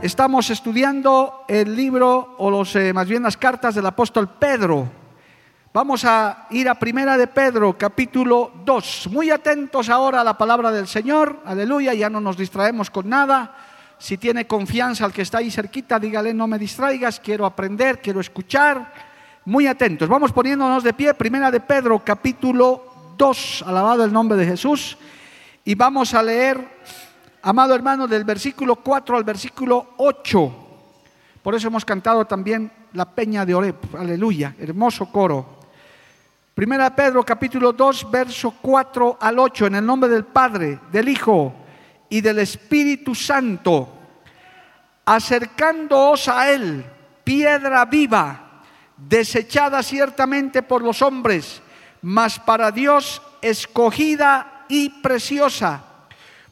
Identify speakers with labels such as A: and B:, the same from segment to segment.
A: Estamos estudiando el libro, o los, eh, más bien las cartas del apóstol Pedro. Vamos a ir a Primera de Pedro, capítulo 2. Muy atentos ahora a la palabra del Señor. Aleluya, ya no nos distraemos con nada. Si tiene confianza al que está ahí cerquita, dígale, no me distraigas, quiero aprender, quiero escuchar. Muy atentos. Vamos poniéndonos de pie. Primera de Pedro, capítulo 2. Alabado el nombre de Jesús. Y vamos a leer amado hermano, del versículo 4 al versículo 8. Por eso hemos cantado también la peña de Oreb. Aleluya, hermoso coro. Primera Pedro capítulo 2, verso 4 al 8, en el nombre del Padre, del Hijo y del Espíritu Santo, acercándoos a Él, piedra viva, desechada ciertamente por los hombres, mas para Dios escogida y preciosa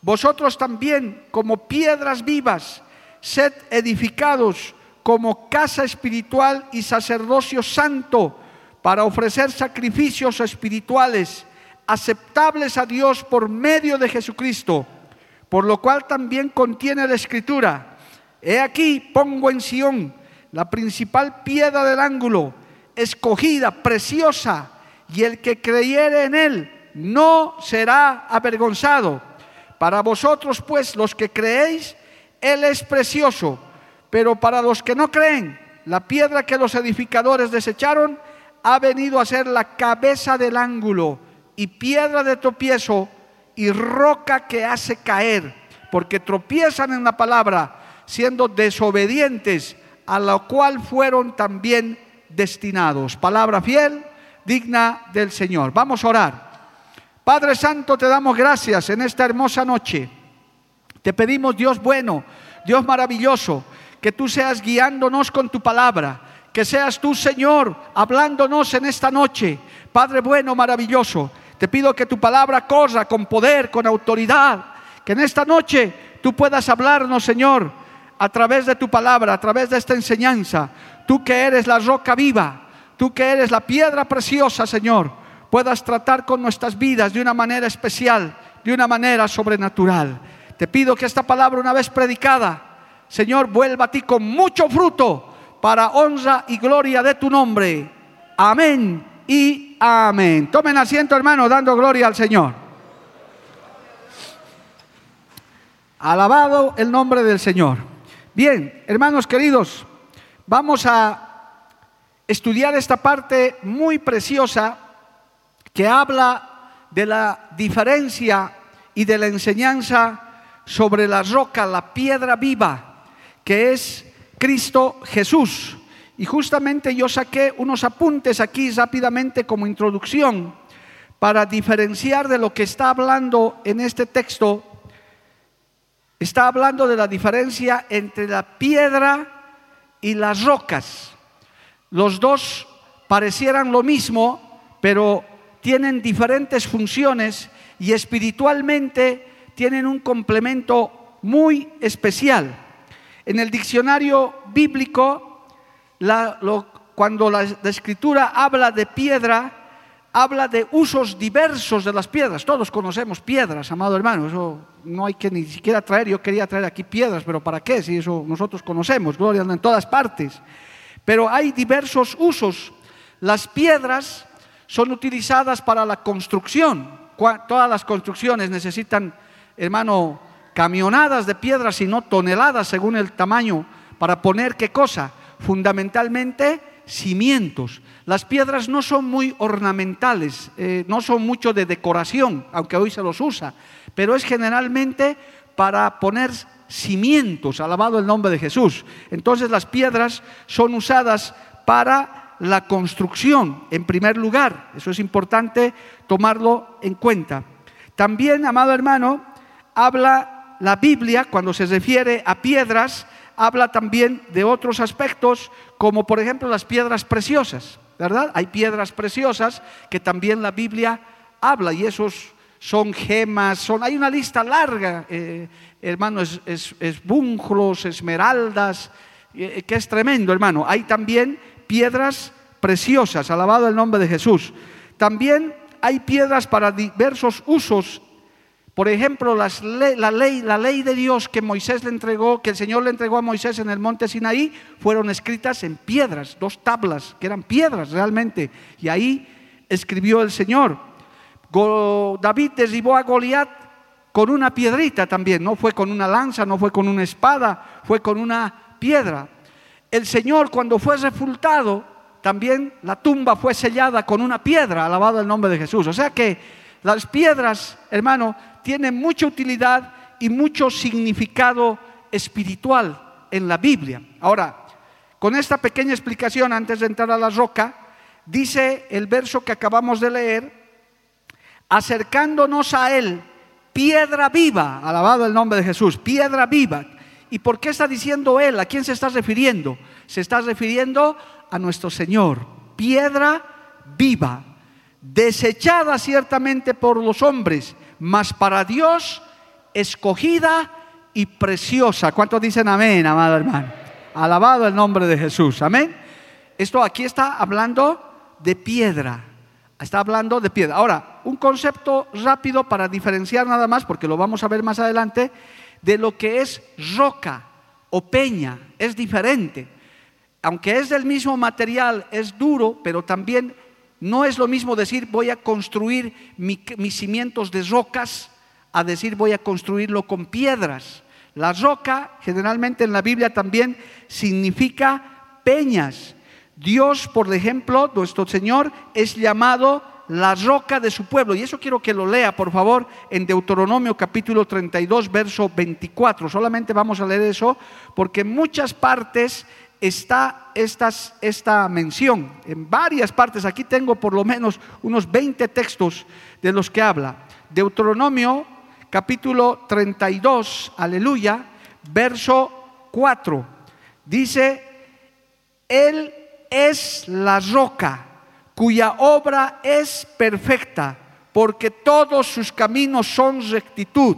A: vosotros también, como piedras vivas, sed edificados como casa espiritual y sacerdocio santo para ofrecer sacrificios espirituales aceptables a Dios por medio de Jesucristo, por lo cual también contiene la escritura. He aquí, pongo en Sión la principal piedra del ángulo, escogida, preciosa, y el que creyere en él no será avergonzado. Para vosotros, pues, los que creéis, Él es precioso, pero para los que no creen, la piedra que los edificadores desecharon ha venido a ser la cabeza del ángulo y piedra de tropiezo y roca que hace caer, porque tropiezan en la palabra, siendo desobedientes, a la cual fueron también destinados. Palabra fiel, digna del Señor. Vamos a orar. Padre Santo, te damos gracias en esta hermosa noche. Te pedimos, Dios bueno, Dios maravilloso, que tú seas guiándonos con tu palabra, que seas tú, Señor, hablándonos en esta noche. Padre bueno, maravilloso, te pido que tu palabra corra con poder, con autoridad, que en esta noche tú puedas hablarnos, Señor, a través de tu palabra, a través de esta enseñanza. Tú que eres la roca viva, tú que eres la piedra preciosa, Señor puedas tratar con nuestras vidas de una manera especial, de una manera sobrenatural. Te pido que esta palabra una vez predicada, Señor, vuelva a ti con mucho fruto para honra y gloria de tu nombre. Amén y amén. Tomen asiento, hermano, dando gloria al Señor. Alabado el nombre del Señor. Bien, hermanos queridos, vamos a estudiar esta parte muy preciosa que habla de la diferencia y de la enseñanza sobre la roca, la piedra viva, que es Cristo Jesús. Y justamente yo saqué unos apuntes aquí rápidamente como introducción para diferenciar de lo que está hablando en este texto. Está hablando de la diferencia entre la piedra y las rocas. Los dos parecieran lo mismo, pero tienen diferentes funciones y espiritualmente tienen un complemento muy especial. En el diccionario bíblico, cuando la, escritura habla de piedra, habla de usos diversos de las piedras. Todos conocemos piedras, amado hermano. Eso no hay que ni siquiera traer. Yo quería traer aquí piedras, pero ¿para qué? Si eso nosotros conocemos, gloria en todas partes. Pero hay diversos usos. Las piedras son utilizadas para la construcción. Todas las construcciones necesitan, hermano, camionadas de piedras y no toneladas según el tamaño para poner qué cosa? Fundamentalmente cimientos. Las piedras no son muy ornamentales, eh, no son mucho de decoración, aunque hoy se los usa, pero es generalmente para poner cimientos, alabado el nombre de Jesús. Entonces las piedras son usadas para la construcción en primer lugar. Eso es importante tomarlo en cuenta. También, amado hermano, habla la Biblia cuando se refiere a piedras, habla también de otros aspectos, como por ejemplo las piedras preciosas, ¿verdad? Hay piedras preciosas que también la Biblia habla y esos son gemas, son, hay una lista larga, eh, hermano, es, es, esmeraldas, eh, que es tremendo, hermano. Hay también piedras preciosas, alabado el nombre de Jesús. También hay piedras para diversos usos. Por ejemplo, las la, ley, la ley de Dios que Moisés le entregó, que el Señor le entregó a Moisés en el monte Sinaí, fueron escritas en piedras, dos tablas, que eran piedras realmente. Y ahí escribió el Señor. David derribó a Goliat con una piedrita también, no fue con una lanza, no fue con una espada, fue con una piedra. El Señor cuando fue refultado, también la tumba fue sellada con una piedra, alabado el nombre de Jesús. O sea que las piedras, hermano, tienen mucha utilidad y mucho significado espiritual en la Biblia. Ahora, con esta pequeña explicación, antes de entrar a la roca, dice el verso que acabamos de leer, acercándonos a Él, piedra viva, alabado el nombre de Jesús, piedra viva. ¿Y por qué está diciendo Él? ¿A quién se está refiriendo? Se está refiriendo a nuestro Señor, piedra viva, desechada ciertamente por los hombres, mas para Dios escogida y preciosa. ¿Cuántos dicen amén, amado hermano? Alabado el nombre de Jesús, amén. Esto aquí está hablando de piedra, está hablando de piedra. Ahora, un concepto rápido para diferenciar nada más, porque lo vamos a ver más adelante, de lo que es roca o peña, es diferente aunque es del mismo material, es duro, pero también no es lo mismo decir voy a construir mis cimientos de rocas a decir voy a construirlo con piedras. La roca generalmente en la Biblia también significa peñas. Dios, por ejemplo, nuestro Señor es llamado la roca de su pueblo. Y eso quiero que lo lea, por favor, en Deuteronomio capítulo 32, verso 24. Solamente vamos a leer eso, porque en muchas partes está esta mención en varias partes. Aquí tengo por lo menos unos 20 textos de los que habla. Deuteronomio capítulo 32, aleluya, verso 4. Dice, Él es la roca cuya obra es perfecta, porque todos sus caminos son rectitud.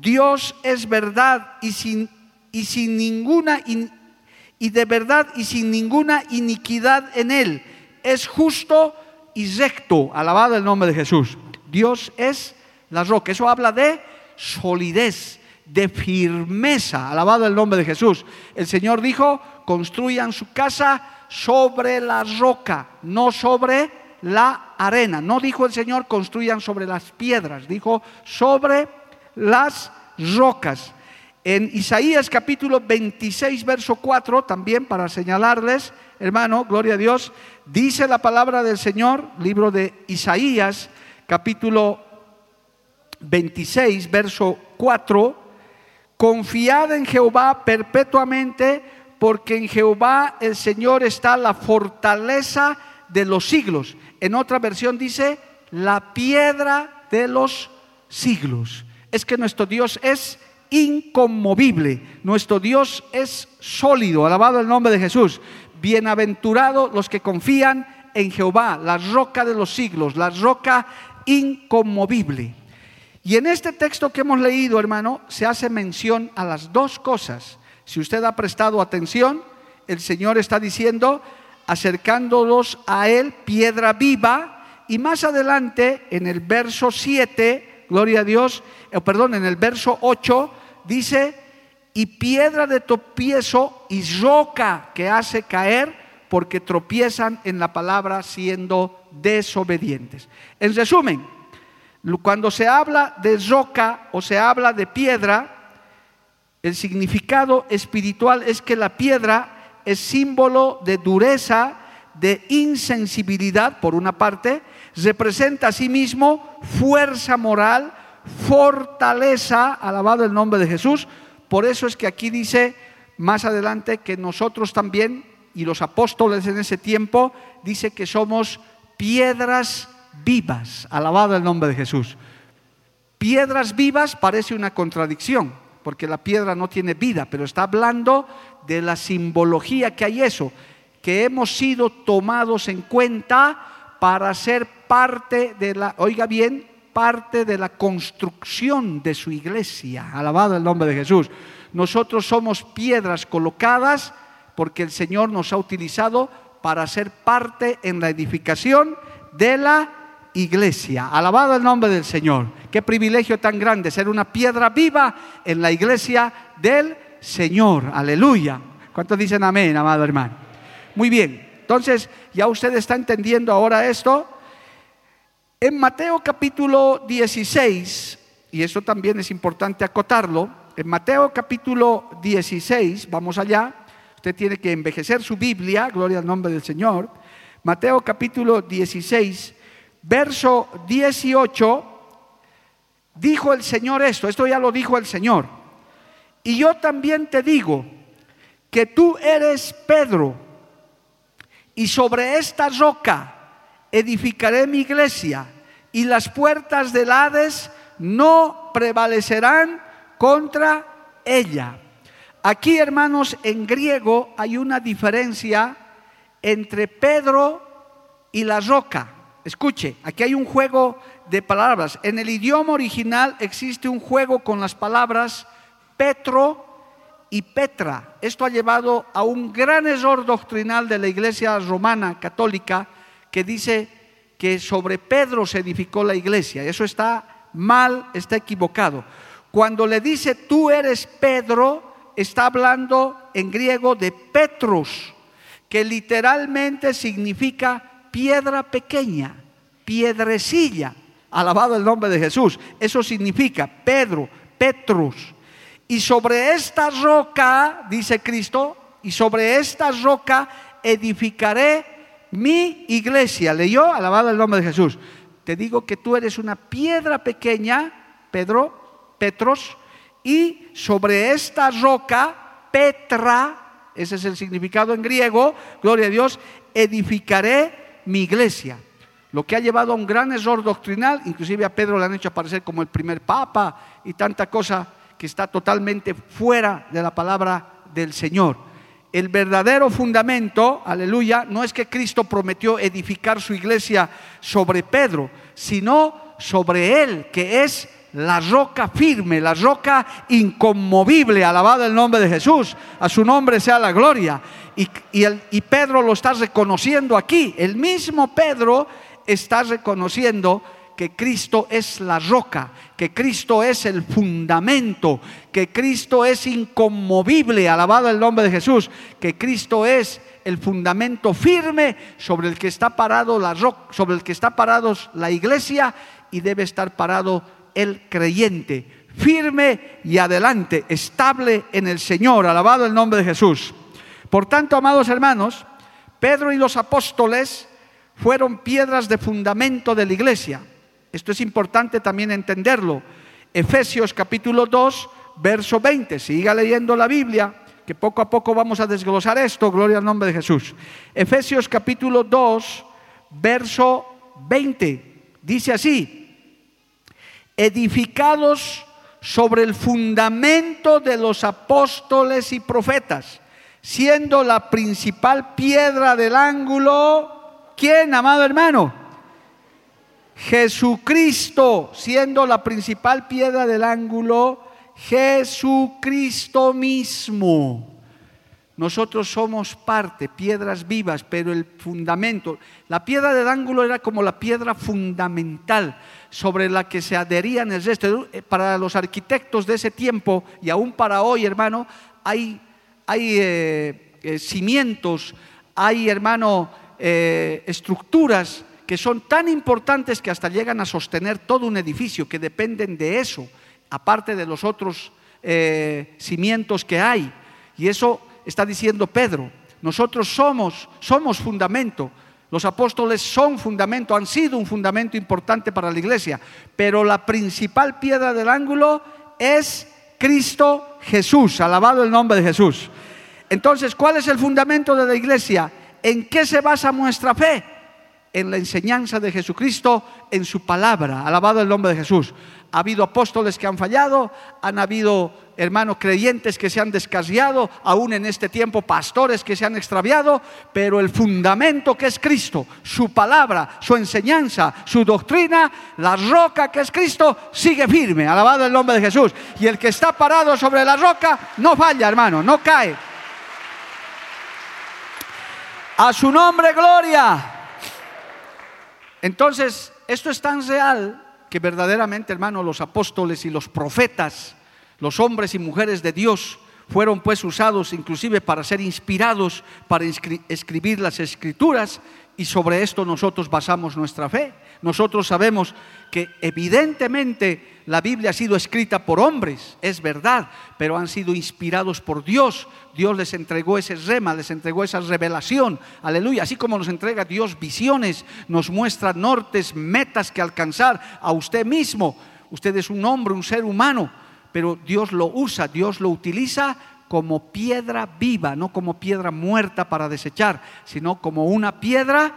A: Dios es verdad y sin, y sin ninguna y de verdad y sin ninguna iniquidad en él. Es justo y recto. Alabado el nombre de Jesús. Dios es la roca. Eso habla de solidez, de firmeza. Alabado el nombre de Jesús. El Señor dijo, construyan su casa sobre la roca, no sobre la arena. No dijo el Señor, construyan sobre las piedras. Dijo, sobre las rocas. En Isaías capítulo 26, verso 4, también para señalarles, hermano, gloria a Dios, dice la palabra del Señor, libro de Isaías, capítulo 26, verso 4, confiad en Jehová perpetuamente, porque en Jehová el Señor está la fortaleza de los siglos. En otra versión dice, la piedra de los siglos. Es que nuestro Dios es inconmovible. Nuestro Dios es sólido. Alabado el nombre de Jesús. Bienaventurados los que confían en Jehová, la roca de los siglos, la roca inconmovible. Y en este texto que hemos leído, hermano, se hace mención a las dos cosas. Si usted ha prestado atención, el Señor está diciendo, acercándolos a Él, piedra viva, y más adelante, en el verso 7, gloria a Dios, eh, perdón, en el verso 8, dice, y piedra de tropiezo y roca que hace caer porque tropiezan en la palabra siendo desobedientes. En resumen, cuando se habla de roca o se habla de piedra, el significado espiritual es que la piedra es símbolo de dureza, de insensibilidad, por una parte, representa a sí mismo fuerza moral, fortaleza, alabado el nombre de Jesús. Por eso es que aquí dice más adelante que nosotros también y los apóstoles en ese tiempo, dice que somos piedras vivas. Alabado el nombre de Jesús. Piedras vivas parece una contradicción, porque la piedra no tiene vida, pero está hablando de la simbología que hay eso, que hemos sido tomados en cuenta para ser parte de la, oiga bien, parte de la construcción de su iglesia. Alabado el nombre de Jesús. Nosotros somos piedras colocadas porque el Señor nos ha utilizado para ser parte en la edificación de la iglesia. Alabado el nombre del Señor. Qué privilegio tan grande ser una piedra viva en la iglesia del Señor. Aleluya. ¿Cuántos dicen amén, amado hermano? Muy bien. Entonces, ya usted está entendiendo ahora esto. En Mateo capítulo 16, y eso también es importante acotarlo, en Mateo capítulo 16, vamos allá, usted tiene que envejecer su Biblia, gloria al nombre del Señor. Mateo capítulo 16, verso 18, dijo el Señor esto, esto ya lo dijo el Señor. Y yo también te digo que tú eres Pedro, y sobre esta roca edificaré mi iglesia, y las puertas del Hades no prevalecerán contra ella. Aquí, hermanos, en griego hay una diferencia entre Pedro y la roca. Escuche, aquí hay un juego de palabras. En el idioma original existe un juego con las palabras Petro y Petra. Esto ha llevado a un gran error doctrinal de la iglesia romana católica que dice que sobre Pedro se edificó la iglesia. Eso está mal, está equivocado. Cuando le dice tú eres Pedro, está hablando en griego de Petros, que literalmente significa piedra pequeña, piedrecilla. Alabado el nombre de Jesús. Eso significa Pedro, Petrus. Y sobre esta roca, dice Cristo, y sobre esta roca edificaré mi iglesia. ¿Leyó? Alabado el nombre de Jesús. Te digo que tú eres una piedra pequeña, Pedro, Petros, y sobre esta roca, Petra, ese es el significado en griego, gloria a Dios, edificaré mi iglesia. Lo que ha llevado a un gran error doctrinal, inclusive a Pedro le han hecho aparecer como el primer papa y tanta cosa que está totalmente fuera de la palabra del Señor. El verdadero fundamento, aleluya, no es que Cristo prometió edificar su iglesia sobre Pedro, sino sobre él, que es la roca firme, la roca inconmovible, alabado el nombre de Jesús, a su nombre sea la gloria. Y, y, Pedro lo está reconociendo aquí, el mismo Pedro está reconociendo que Cristo es la roca, que Cristo es el fundamento, que Cristo es inconmovible, alabado el nombre de Jesús, que Cristo es el fundamento firme sobre el que está parado la roca, sobre el que está parado la iglesia y debe estar parado el creyente, firme y adelante, estable en el Señor, alabado el nombre de Jesús. Por tanto, amados hermanos, Pedro y los apóstoles fueron piedras de fundamento de la iglesia. Esto es importante también entenderlo. Efesios capítulo 2, verso 20. Siga leyendo la Biblia, que poco a poco vamos a desglosar esto. Gloria al nombre de Jesús. Efesios capítulo 2, verso 20. Dice así edificados sobre el fundamento de los apóstoles y profetas, siendo la principal piedra del ángulo, ¿quién, amado hermano? Jesucristo, siendo la principal piedra del ángulo, Jesucristo mismo. Nosotros somos parte, piedras vivas, pero el fundamento, la piedra del ángulo era como la piedra fundamental sobre la que se adherían el resto. Para los arquitectos de ese tiempo y aún para hoy, hermano, hay, hay eh, eh, cimientos, hay, hermano, estructuras que son tan importantes que hasta llegan a sostener todo un edificio, que dependen de eso, aparte de los otros cimientos que hay. Y eso está diciendo Pedro. Nosotros somos, somos fundamento. Los apóstoles son fundamento, han sido un fundamento importante para la iglesia, pero la principal piedra del ángulo es Cristo Jesús, alabado el nombre de Jesús. Entonces, ¿cuál es el fundamento de la iglesia? ¿En qué se basa nuestra fe? En la enseñanza de Jesucristo, en su palabra. Alabado el nombre de Jesús. Ha habido apóstoles que han fallado, han habido hermanos creyentes que se han descarriado, aún en este tiempo pastores que se han extraviado, pero el fundamento que es Cristo, su palabra, su enseñanza, su doctrina, la roca que es Cristo, sigue firme. Alabado el nombre de Jesús. Y el que está parado sobre la roca no falla, hermano, no cae. A su nombre, gloria. Entonces, esto es tan real que verdaderamente, hermano, los apóstoles y los profetas, los hombres y mujeres de Dios, fueron pues usados inclusive para ser inspirados para escribir las escrituras y sobre esto nosotros basamos nuestra fe. Nosotros sabemos que evidentemente la Biblia ha sido escrita por hombres, es verdad, pero han sido inspirados por Dios. Dios les entregó ese rema, les entregó esa revelación. Aleluya. Así como nos entrega Dios visiones, nos muestra nortes, metas que alcanzar a usted mismo. Usted es un hombre, un ser humano, pero Dios lo usa, Dios lo utiliza como piedra viva, no como piedra muerta para desechar, sino como una piedra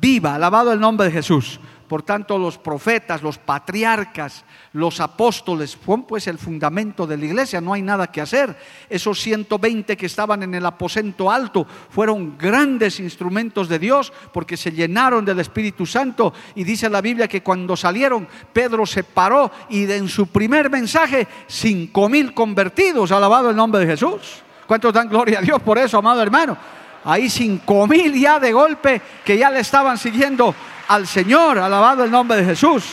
A: viva. Alabado el nombre de Jesús. Por tanto, los profetas, los patriarcas, los apóstoles fueron pues el fundamento de la iglesia, no hay nada que hacer. Esos 120 que estaban en el aposento alto fueron grandes instrumentos de Dios porque se llenaron del Espíritu Santo y dice la Biblia que cuando salieron Pedro se paró y en su primer mensaje cinco mil convertidos, alabado el nombre de Jesús. ¿Cuántos dan gloria a Dios por eso, amado hermano? Ahí cinco mil ya de golpe que ya le estaban siguiendo al Señor, alabado el nombre de Jesús.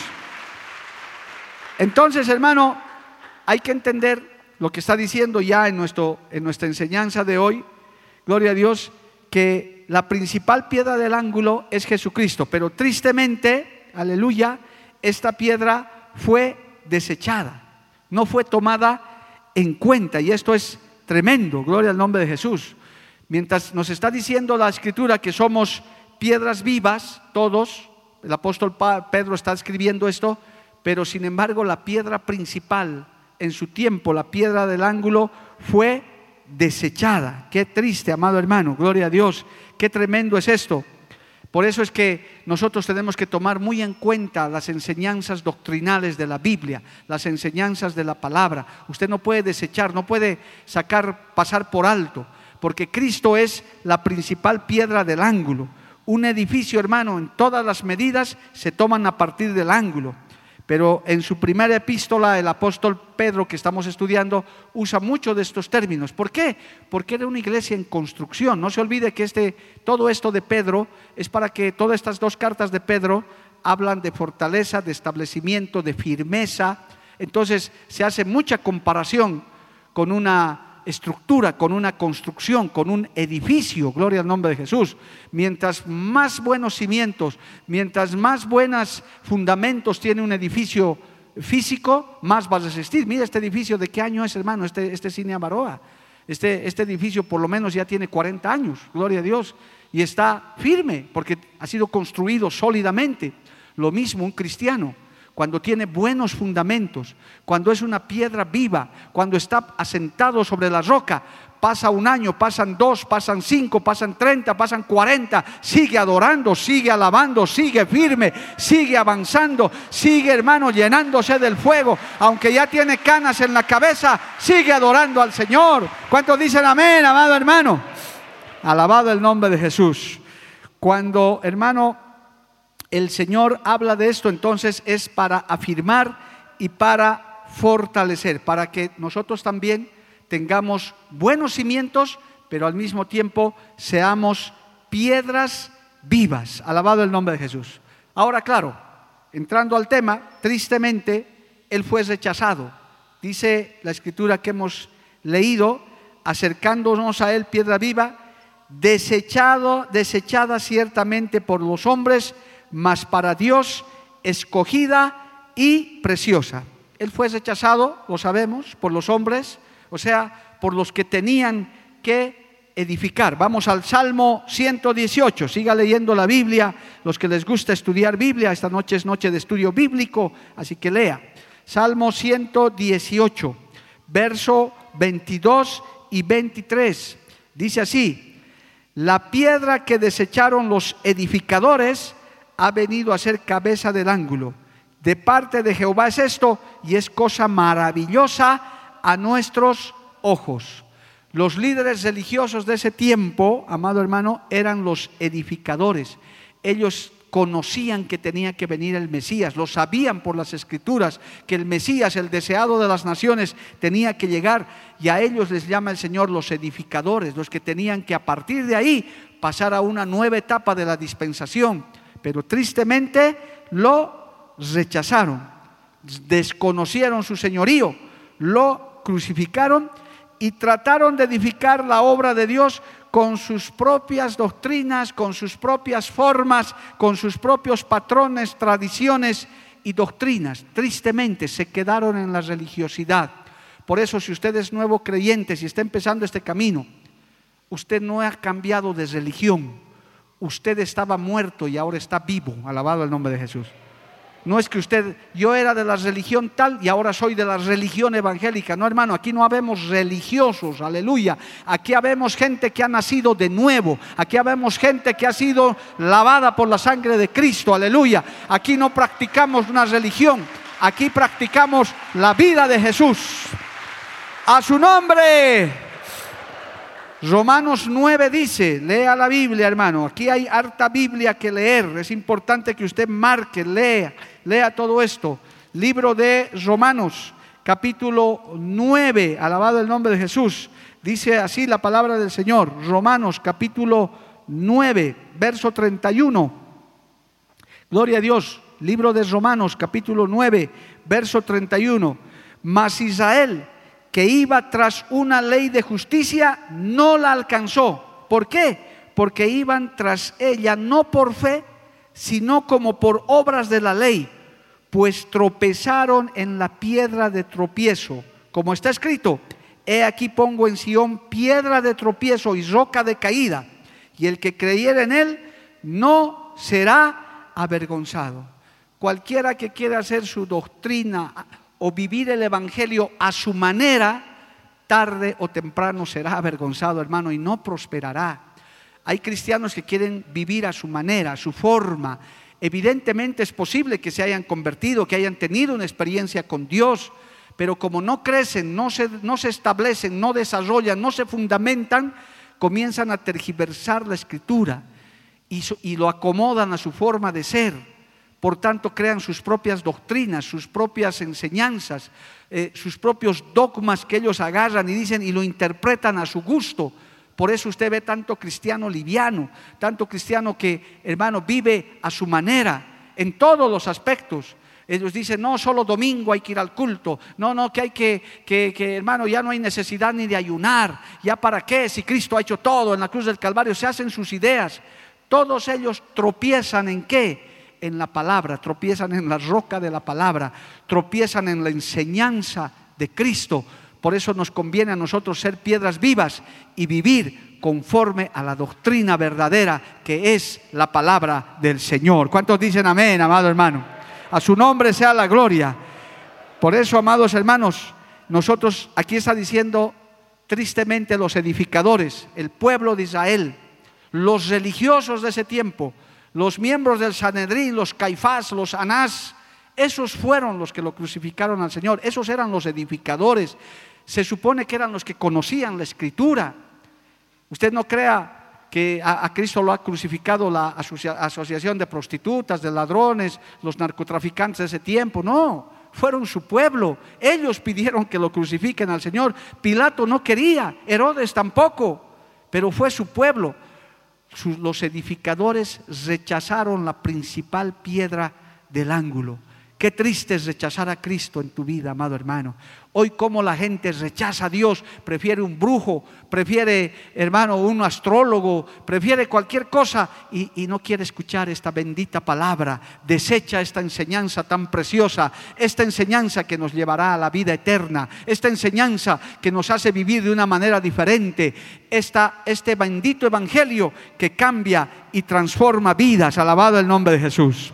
A: Entonces, hermano, hay que entender lo que está diciendo ya en, nuestro, en nuestra enseñanza de hoy, gloria a Dios, que la principal piedra del ángulo es Jesucristo, pero tristemente, aleluya, esta piedra fue desechada, no fue tomada en cuenta, y esto es tremendo, gloria al nombre de Jesús. Mientras nos está diciendo la escritura que somos piedras vivas, todos, el apóstol Pedro está escribiendo esto, pero sin embargo la piedra principal en su tiempo, la piedra del ángulo, fue desechada. Qué triste, amado hermano, gloria a Dios, qué tremendo es esto. Por eso es que nosotros tenemos que tomar muy en cuenta las enseñanzas doctrinales de la Biblia, las enseñanzas de la palabra. Usted no puede desechar, no puede sacar, pasar por alto, porque Cristo es la principal piedra del ángulo. Un edificio, hermano, en todas las medidas se toman a partir del ángulo. Pero en su primera epístola, el apóstol Pedro, que estamos estudiando, usa mucho de estos términos. ¿Por qué? Porque era una iglesia en construcción. No se olvide que este, todo esto de Pedro es para que todas estas dos cartas de Pedro hablan de fortaleza, de establecimiento, de firmeza. Entonces se hace mucha comparación con una estructura, con una construcción, con un edificio, gloria al nombre de Jesús. Mientras más buenos cimientos, mientras más buenos fundamentos tiene un edificio físico, más va a resistir. Mira este edificio, ¿de qué año es, hermano? Este, este cine Baroa. Este, este edificio por lo menos ya tiene 40 años, gloria a Dios, y está firme porque ha sido construido sólidamente. Lo mismo un cristiano cuando tiene buenos fundamentos, cuando es una piedra viva, cuando está asentado sobre la roca, pasa un año, pasan dos, pasan cinco, pasan treinta, pasan cuarenta, sigue adorando, sigue alabando, sigue firme, sigue avanzando, sigue hermano llenándose del fuego, aunque ya tiene canas en la cabeza, sigue adorando al Señor. ¿Cuántos dicen amén, amado hermano? Alabado el nombre de Jesús. Cuando, hermano, el Señor habla de esto, entonces es para afirmar y para fortalecer, para que nosotros también tengamos buenos cimientos, pero al mismo tiempo seamos piedras vivas. Alabado el nombre de Jesús. Ahora, claro, entrando al tema, tristemente, Él fue rechazado. Dice la escritura que hemos leído, acercándonos a Él, piedra viva, desechado, desechada ciertamente por los hombres, mas para Dios escogida y preciosa. Él fue rechazado, lo sabemos, por los hombres, o sea, por los que tenían que edificar. Vamos al Salmo 118, siga leyendo la Biblia, los que les gusta estudiar Biblia, esta noche es noche de estudio bíblico, así que lea. Salmo 118, verso 22 y 23. Dice así, la piedra que desecharon los edificadores ha venido a ser cabeza del ángulo. De parte de Jehová es esto y es cosa maravillosa a nuestros ojos. Los líderes religiosos de ese tiempo, amado hermano, eran los edificadores. Ellos conocían que tenía que venir el Mesías, lo sabían por las escrituras, que el Mesías, el deseado de las naciones, tenía que llegar y a ellos les llama el Señor los edificadores, los que tenían que a partir de ahí pasar a una nueva etapa de la dispensación. Pero tristemente lo rechazaron, desconocieron su señorío, lo crucificaron y trataron de edificar la obra de Dios con sus propias doctrinas, con sus propias formas, con sus propios patrones, tradiciones y doctrinas. Tristemente se quedaron en la religiosidad. Por eso si usted es nuevo creyente, si está empezando este camino, usted no ha cambiado de religión. Usted estaba muerto y ahora está vivo. Alabado el nombre de Jesús. No es que usted, yo era de la religión tal y ahora soy de la religión evangélica. No, hermano, aquí no habemos religiosos, aleluya. Aquí habemos gente que ha nacido de nuevo. Aquí habemos gente que ha sido lavada por la sangre de Cristo, aleluya. Aquí no practicamos una religión, aquí practicamos la vida de Jesús. A su nombre. Romanos 9 dice, lea la Biblia, hermano. Aquí hay harta Biblia que leer. Es importante que usted marque, lea, lea todo esto. Libro de Romanos, capítulo 9, alabado el nombre de Jesús. Dice así la palabra del Señor. Romanos, capítulo 9, verso 31. Gloria a Dios. Libro de Romanos, capítulo 9, verso 31. Mas Israel que iba tras una ley de justicia, no la alcanzó. ¿Por qué? Porque iban tras ella no por fe, sino como por obras de la ley, pues tropezaron en la piedra de tropiezo. Como está escrito, he aquí pongo en Sión piedra de tropiezo y roca de caída, y el que creyera en él no será avergonzado. Cualquiera que quiera hacer su doctrina o vivir el Evangelio a su manera, tarde o temprano será avergonzado, hermano, y no prosperará. Hay cristianos que quieren vivir a su manera, a su forma. Evidentemente es posible que se hayan convertido, que hayan tenido una experiencia con Dios, pero como no crecen, no se, no se establecen, no desarrollan, no se fundamentan, comienzan a tergiversar la escritura y, y lo acomodan a su forma de ser por tanto crean sus propias doctrinas, sus propias enseñanzas, eh, sus propios dogmas que ellos agarran y dicen y lo interpretan a su gusto. Por eso usted ve tanto cristiano liviano, tanto cristiano que, hermano, vive a su manera, en todos los aspectos. Ellos dicen, no, solo domingo hay que ir al culto. No, no, que hay que, que, que, hermano, ya no hay necesidad ni de ayunar. ¿Ya para qué? Si Cristo ha hecho todo en la cruz del Calvario, se hacen sus ideas. Todos ellos tropiezan en qué? En la palabra, tropiezan en la roca de la palabra, tropiezan en la enseñanza de Cristo. Por eso nos conviene a nosotros ser piedras vivas y vivir conforme a la doctrina verdadera que es la palabra del Señor. ¿Cuántos dicen amén, amado hermano? A su nombre sea la gloria. Por eso, amados hermanos, nosotros aquí está diciendo tristemente los edificadores, el pueblo de Israel, los religiosos de ese tiempo, los miembros del Sanedrín, los Caifás, los Anás, esos fueron los que lo crucificaron al Señor, esos eran los edificadores, se supone que eran los que conocían la escritura. Usted no crea que a, Cristo lo ha crucificado la asociación de prostitutas, de ladrones, los narcotraficantes de ese tiempo, no, fueron su pueblo, ellos pidieron que lo crucifiquen al Señor, Pilato no quería, Herodes tampoco, pero fue su pueblo los edificadores rechazaron la principal piedra del ángulo. Qué triste es rechazar a Cristo en tu vida, amado hermano. Hoy como la gente rechaza a Dios, prefiere un brujo, prefiere, hermano, un astrólogo, prefiere cualquier cosa y, y, no quiere escuchar esta bendita palabra. Desecha esta enseñanza tan preciosa, esta enseñanza que nos llevará a la vida eterna, esta enseñanza que nos hace vivir de una manera diferente, esta, este bendito evangelio que cambia y transforma vidas. Alabado el nombre de Jesús.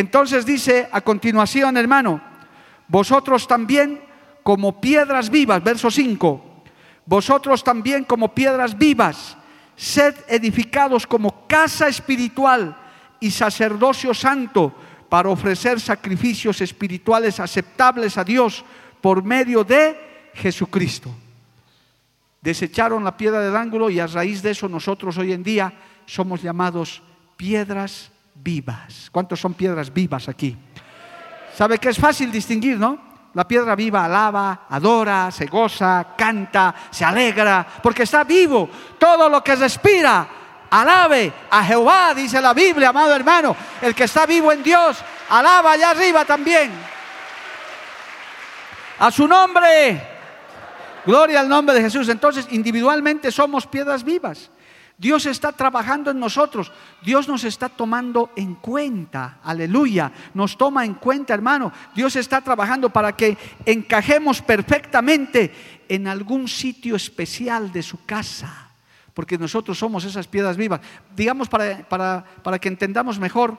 A: Entonces dice a continuación, hermano, vosotros también como piedras vivas, verso 5, vosotros también como piedras vivas, sed edificados como casa espiritual y sacerdocio santo para ofrecer sacrificios espirituales aceptables a Dios por medio de Jesucristo. Desecharon la piedra del ángulo y a raíz de eso nosotros hoy en día somos llamados piedras vivas. ¿Cuántos son piedras vivas aquí? ¿Sabe que es fácil distinguir, no? La piedra viva alaba, adora, se goza, canta, se alegra, porque está vivo. Todo lo que respira, alabe a Jehová, dice la Biblia, amado hermano. El que está vivo en Dios, alaba allá arriba también. A su nombre. Gloria al nombre de Jesús. Entonces, individualmente somos piedras vivas. Dios está trabajando en nosotros. Dios nos está tomando en cuenta. Aleluya. Nos toma en cuenta, hermano. Dios está trabajando para que encajemos perfectamente en algún sitio especial de su casa. Porque nosotros somos esas piedras vivas. Digamos para, para, para que entendamos mejor,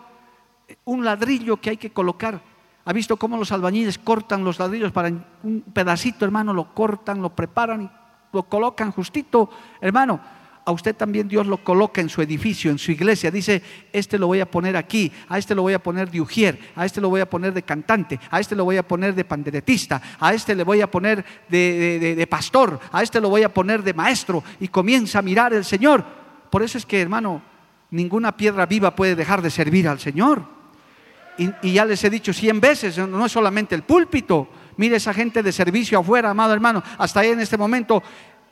A: un ladrillo que hay que colocar. ¿Ha visto cómo los albañiles cortan los ladrillos para un pedacito, hermano? Lo cortan, lo preparan y lo colocan justito, hermano a usted también Dios lo coloca en su edificio, en su iglesia. Dice, este lo voy a poner aquí, a este lo voy a poner de ujier, a este lo voy a poner de cantante, a este lo voy a poner de panderetista, a este le voy a poner de, pastor, a este lo voy a poner de maestro. Y comienza a mirar el Señor. Por eso es que, hermano, ninguna piedra viva puede dejar de servir al Señor. Y, y ya les he dicho cien veces, no es solamente el púlpito. Mire esa gente de servicio afuera, amado hermano. Hasta ahí en este momento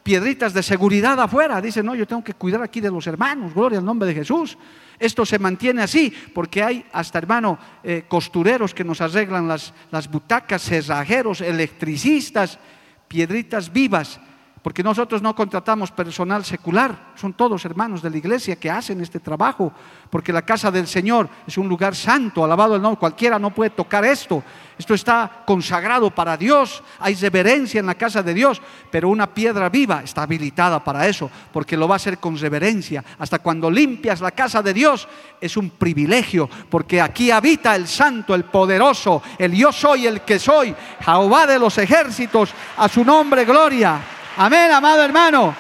A: piedritas de seguridad afuera. Dice, no, yo tengo que cuidar aquí de los hermanos, gloria al nombre de Jesús. Esto se mantiene así porque hay hasta, hermano, eh, costureros que nos arreglan las, las butacas, cerrajeros, electricistas, piedritas vivas porque nosotros no contratamos personal secular, son todos hermanos de la iglesia que hacen este trabajo, porque la casa del Señor es un lugar santo, alabado el nombre, cualquiera no puede tocar esto, esto está consagrado para Dios, hay reverencia en la casa de Dios, pero una piedra viva está habilitada para eso, porque lo va a hacer con reverencia. Hasta cuando limpias la casa de Dios es un privilegio, porque aquí habita el santo, el poderoso, el yo soy el que soy, Jehová de los ejércitos, a su nombre gloria. Amén, amado hermano.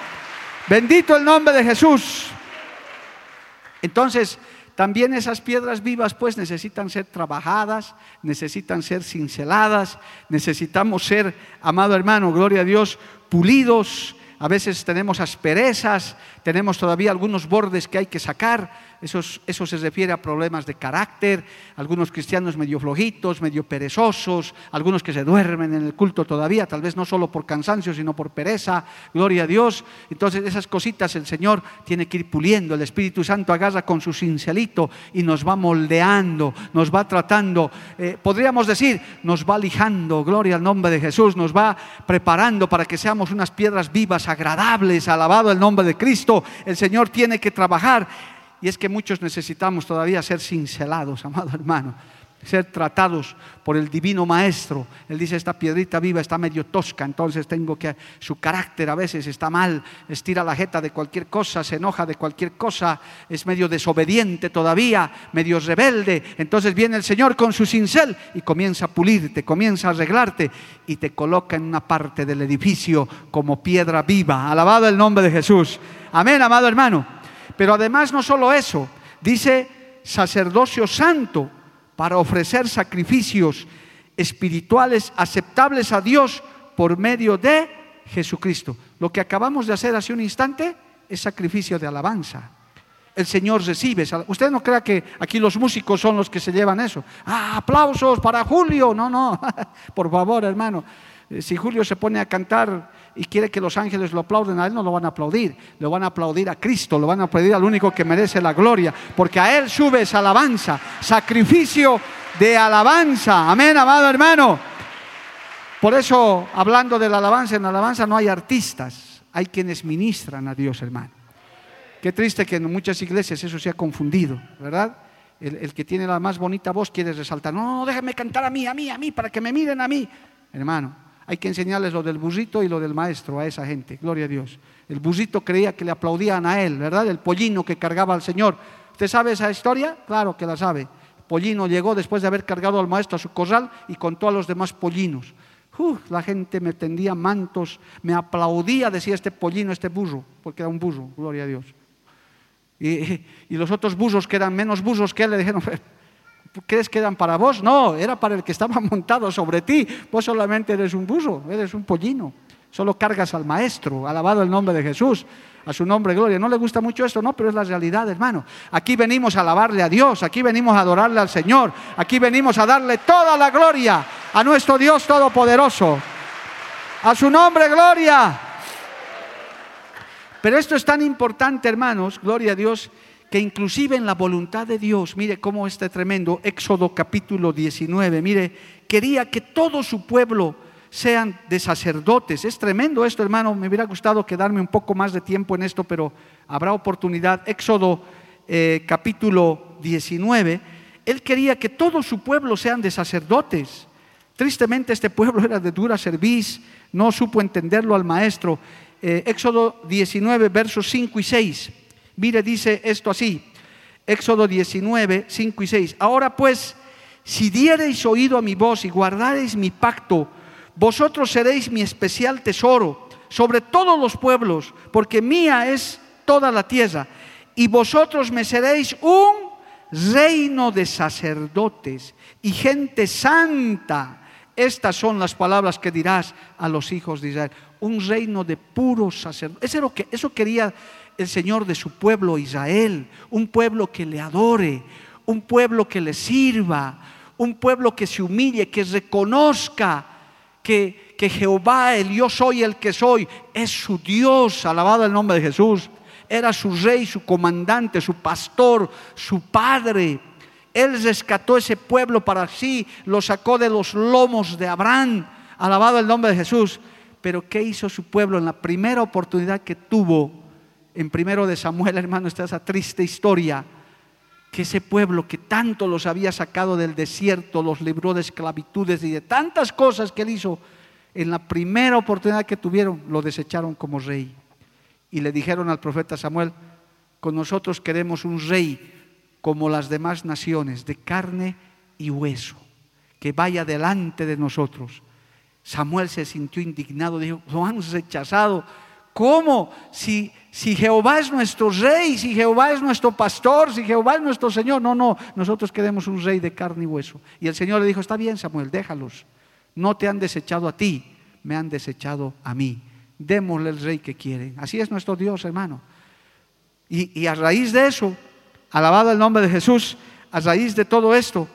A: Bendito el nombre de Jesús. Entonces, también esas piedras vivas pues necesitan ser trabajadas, necesitan ser cinceladas, necesitamos ser, amado hermano, gloria a Dios, pulidos. A veces tenemos asperezas, tenemos todavía algunos bordes que hay que sacar, eso, eso se refiere a problemas de carácter, algunos cristianos medio flojitos, medio perezosos, algunos que se duermen en el culto todavía, tal vez no solo por cansancio, sino por pereza, gloria a Dios. Entonces esas cositas el Señor tiene que ir puliendo, el Espíritu Santo agarra con su cincelito y nos va moldeando, nos va tratando, eh, podríamos decir, nos va lijando, gloria al nombre de Jesús, nos va preparando para que seamos unas piedras vivas, agradables, alabado el nombre de Cristo. El Señor tiene que trabajar. Y es que muchos necesitamos todavía ser cincelados, amado hermano, ser tratados por el divino maestro. Él dice, esta piedrita viva está medio tosca, entonces tengo que, su carácter a veces está mal, estira la jeta de cualquier cosa, se enoja de cualquier cosa, es medio desobediente todavía, medio rebelde. Entonces viene el Señor con su cincel y comienza a pulirte, comienza a arreglarte y te coloca en una parte del edificio como piedra viva. Alabado el nombre de Jesús. Amén, amado hermano. Pero además no solo eso, dice sacerdocio santo para ofrecer sacrificios espirituales aceptables a Dios por medio de Jesucristo. Lo que acabamos de hacer hace un instante es sacrificio de alabanza. El Señor recibe. Usted no crea que aquí los músicos son los que se llevan eso. Ah, aplausos para Julio. No, no. Por favor, hermano. Eh, si Julio se pone a cantar y quiere que los ángeles lo aplauden, a él no lo van a aplaudir, lo van a aplaudir a Cristo, lo van a aplaudir al único que merece la gloria, porque a él sube esa alabanza, sacrificio de alabanza. Amén, amado hermano. Por eso, hablando de la alabanza, en la alabanza no hay artistas, hay quienes ministran a Dios, hermano. Qué triste que en muchas iglesias eso se ha confundido, ¿verdad? El, que tiene la más bonita voz quiere resaltar, no, déjame cantar a mí, a mí, a mí, para que me miren a mí. Hermano, hay que enseñarles lo del burrito y lo del maestro a esa gente, gloria a Dios. El burrito creía que le aplaudían a él, ¿verdad? El pollino que cargaba al Señor. ¿Usted sabe esa historia? Claro que la sabe. pollino llegó después de haber cargado al maestro a su corral y contó a los demás pollinos. la gente me tendía mantos, me aplaudía, decía este pollino, este burro, porque era un burro, gloria a Dios. Y, los otros buzos que eran menos buzos que él le dijeron, ¿crees que eran para vos? No, era para el que estaba montado sobre ti. Vos solamente eres un buzo, eres un pollino. Solo cargas al maestro, alabado el nombre de Jesús, a su nombre gloria. No le gusta mucho esto, no, pero es la realidad, hermano. Aquí venimos a alabarle a Dios, aquí venimos a adorarle al Señor, aquí venimos a darle toda la gloria a nuestro Dios Todopoderoso. A su nombre, gloria. Pero esto es tan importante, hermanos, gloria a Dios, que inclusive en la voluntad de Dios, mire cómo este tremendo, Éxodo capítulo 19, mire, quería que todo su pueblo sean de sacerdotes. Es tremendo esto, hermano, me hubiera gustado quedarme un poco más de tiempo en esto, pero habrá oportunidad. Éxodo eh, capítulo 19, él quería que todo su pueblo sean de sacerdotes. Tristemente este pueblo era de dura cerviz, no supo entenderlo al maestro. Eh, Éxodo 19, versos 5 y 6. Mire, dice esto así. Éxodo 19, 5 y 6. Ahora pues, si diereis oído a mi voz y guardareis mi pacto, vosotros seréis mi especial tesoro sobre todos los pueblos, porque mía es toda la tierra. Y vosotros me seréis un reino de sacerdotes y gente santa. Estas son las palabras que dirás a los hijos de Israel un reino de puros sacerdotes. Eso, que, eso quería el Señor de su pueblo Israel, un pueblo que le adore, un pueblo que le sirva, un pueblo que se humille, que reconozca que, que Jehová, el yo soy el que soy, es su Dios, alabado el nombre de Jesús. Era su rey, su comandante, su pastor, su padre. Él rescató ese pueblo para sí, lo sacó de los lomos de Abraham. Alabado el nombre de Jesús. Pero ¿qué hizo su pueblo en la primera oportunidad que tuvo? En primero de Samuel, hermano, está esa triste historia. Que ese pueblo que tanto los había sacado del desierto, los libró de esclavitudes y de tantas cosas que él hizo, en la primera oportunidad que tuvieron, lo desecharon como rey. Y le dijeron al profeta Samuel, con nosotros queremos un rey como las demás naciones, de carne y hueso, que vaya delante de nosotros Samuel se sintió indignado, dijo, lo han rechazado. ¿Cómo? Si, si Jehová es nuestro rey, si Jehová es nuestro pastor, si Jehová es nuestro Señor. No, no, nosotros queremos un rey de carne y hueso. Y el Señor le dijo, está bien Samuel, déjalos. No te han desechado a ti, me han desechado a mí. Démosle el rey que quieren. Así es nuestro Dios, hermano. Y, y a raíz de eso, alabado el nombre de Jesús, a raíz de todo esto,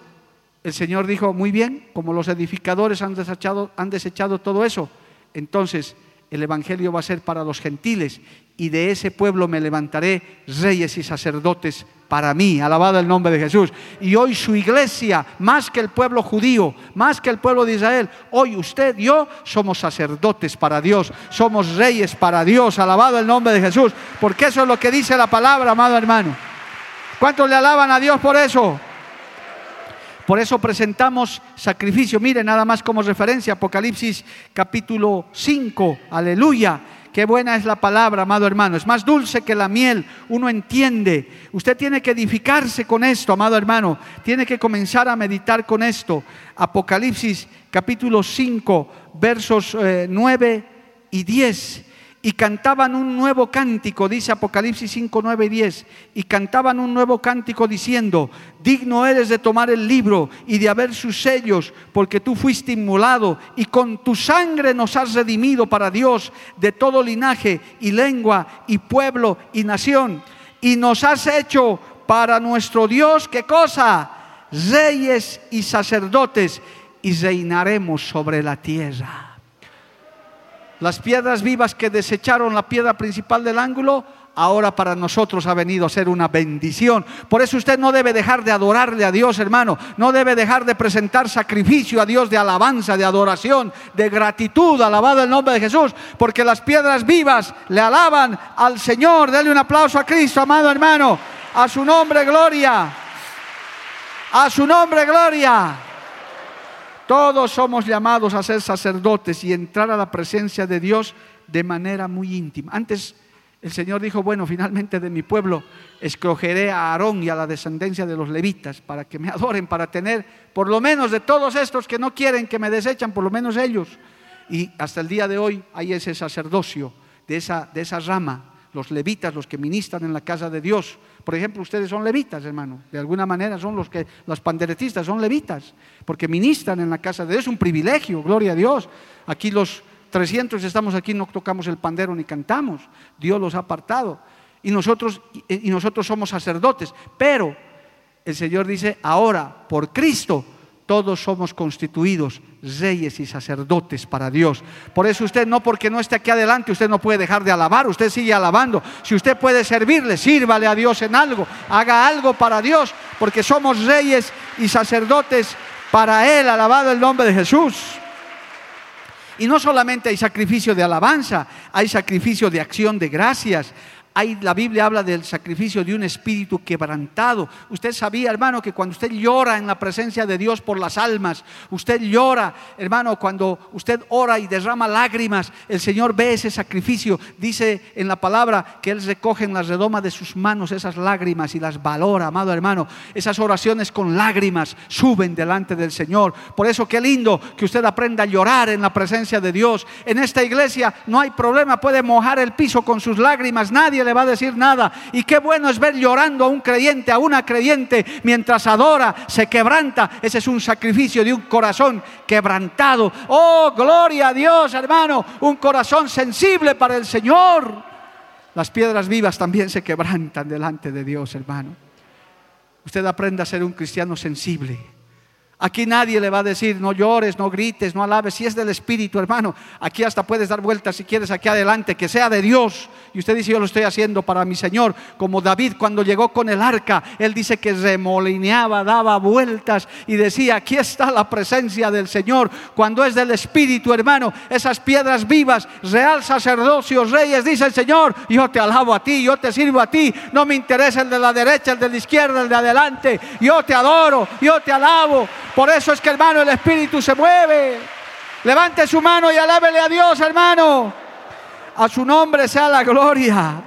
A: el Señor dijo, muy bien, como los edificadores han desechado, han desechado todo eso, entonces el Evangelio va a ser para los gentiles y de ese pueblo me levantaré reyes y sacerdotes para mí, alabado el nombre de Jesús. Y hoy su iglesia, más que el pueblo judío, más que el pueblo de Israel, hoy usted y yo somos sacerdotes para Dios, somos reyes para Dios, alabado el nombre de Jesús, porque eso es lo que dice la palabra, amado hermano. ¿Cuántos le alaban a Dios por eso? Por eso presentamos sacrificio. Mire, nada más como referencia, Apocalipsis capítulo 5, aleluya. Qué buena es la palabra, amado hermano. Es más dulce que la miel. Uno entiende. Usted tiene que edificarse con esto, amado hermano. Tiene que comenzar a meditar con esto. Apocalipsis capítulo 5, versos 9 eh, y 10 y cantaban un nuevo cántico, dice Apocalipsis 5, 9 y 10, y cantaban un nuevo cántico diciendo, digno eres de tomar el libro y de haber sus sellos, porque tú fuiste inmolado y con tu sangre nos has redimido para Dios de todo linaje y lengua y pueblo y nación, y nos has hecho para nuestro Dios, ¿qué cosa? Reyes y sacerdotes, y reinaremos sobre la tierra. Las piedras vivas que desecharon la piedra principal del ángulo, ahora para nosotros ha venido a ser una bendición. Por eso usted no debe dejar de adorarle a Dios, hermano. No debe dejar de presentar sacrificio a Dios de alabanza, de adoración, de gratitud, alabado el nombre de Jesús. Porque las piedras vivas le alaban al Señor. Dele un aplauso a Cristo, amado hermano. A su nombre, gloria. A su nombre, gloria. Todos somos llamados a ser sacerdotes y entrar a la presencia de Dios de manera muy íntima. Antes el Señor dijo, bueno, finalmente de mi pueblo escogeré a Aarón y a la descendencia de los levitas para que me adoren, para tener, por lo menos de todos estos que no quieren, que me desechan, por lo menos ellos, Y hasta el día de hoy hay ese sacerdocio de esa, de esa rama, los levitas, los que ministran en la casa de Dios. Por ejemplo, ustedes son levitas, hermano. De alguna manera son los que, los panderetistas son levitas, porque ministran en la casa de Dios. Es un privilegio, gloria a Dios. Aquí los 300 estamos aquí, no tocamos el pandero ni cantamos. Dios los ha apartado. Y nosotros, y nosotros somos sacerdotes. Pero el Señor dice, ahora, por Cristo, todos somos constituidos reyes y sacerdotes para Dios. Por eso usted no porque no esté aquí adelante, usted no puede dejar de alabar, usted sigue alabando. Si usted puede servirle, sírvale a Dios en algo, haga algo para Dios, porque somos reyes y sacerdotes para Él, alabado el nombre de Jesús. Y no solamente hay sacrificio de alabanza, hay sacrificio de acción de gracias, la Biblia habla del sacrificio de un espíritu quebrantado. Usted sabía, hermano, que cuando usted llora en la presencia de Dios por las almas, usted llora, hermano, cuando usted ora y derrama lágrimas, el Señor ve ese sacrificio. Dice en la palabra que Él recoge en la redoma de sus manos esas lágrimas y las valora, amado hermano. Esas oraciones con lágrimas suben delante del Señor. Por eso qué lindo que usted aprenda a llorar en la presencia de Dios. En esta iglesia no hay problema, puede mojar el piso con sus lágrimas, nadie le va a decir nada. Y qué bueno es ver llorando a un creyente, a una creyente, mientras adora, se quebranta. Ese es un sacrificio de un corazón quebrantado. Oh, gloria a Dios, hermano. Un corazón sensible para el Señor. Las piedras vivas también se quebrantan delante de Dios, hermano. Usted aprenda a ser un cristiano sensible Aquí nadie le va a decir, no llores, no grites, no alabes. Si es del Espíritu, hermano, aquí hasta puedes dar vueltas si quieres aquí adelante, que sea de Dios. Y usted dice, yo lo estoy haciendo para mi Señor. Como David cuando llegó con el arca, él dice que remolineaba, daba vueltas y decía, aquí está la presencia del Señor. Cuando es del Espíritu, hermano, esas piedras vivas, real sacerdocio, reyes, dice el Señor, yo te alabo a ti, yo te sirvo a ti. No me interesa el de la derecha, el de la izquierda, el de adelante. Yo te adoro, yo te alabo. Por eso es que, hermano, el Espíritu se mueve. Levante su mano y alábele a Dios, hermano. A su nombre sea la gloria.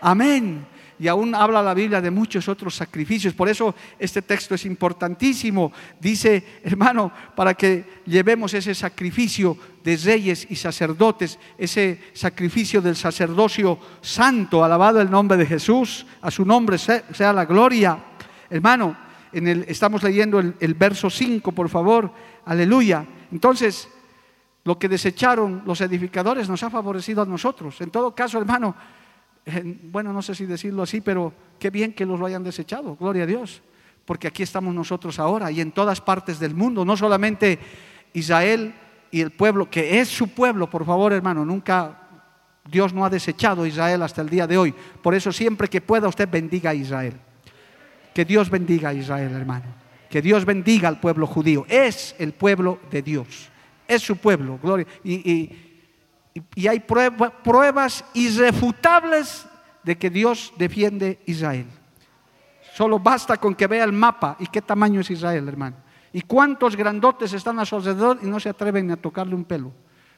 A: Amén. Y aún habla la Biblia de muchos otros sacrificios. Por eso este texto es importantísimo. Dice, hermano, para que llevemos ese sacrificio de reyes y sacerdotes, ese sacrificio del sacerdocio santo, alabado el nombre de Jesús, a su nombre sea la gloria. Hermano, estamos leyendo el, el verso 5, por favor. Aleluya. Entonces, lo que desecharon los edificadores nos ha favorecido a nosotros. En todo caso, hermano, bueno, no sé si decirlo así, pero qué bien que los lo hayan desechado, gloria a Dios, porque aquí estamos nosotros ahora y en todas partes del mundo, no solamente Israel y el pueblo, que es su pueblo, por favor, hermano, nunca Dios no ha desechado a Israel hasta el día de hoy. Por eso siempre que pueda usted bendiga a Israel. Que Dios bendiga a Israel, hermano. Que Dios bendiga al pueblo judío. Es el pueblo de Dios. Es su pueblo. Gloria. Y, hay pruebas irrefutables de que Dios defiende Israel. Solo basta con que vea el mapa y qué tamaño es Israel, hermano. Y cuántos grandotes están a su alrededor y no se atreven a tocarle un pelo.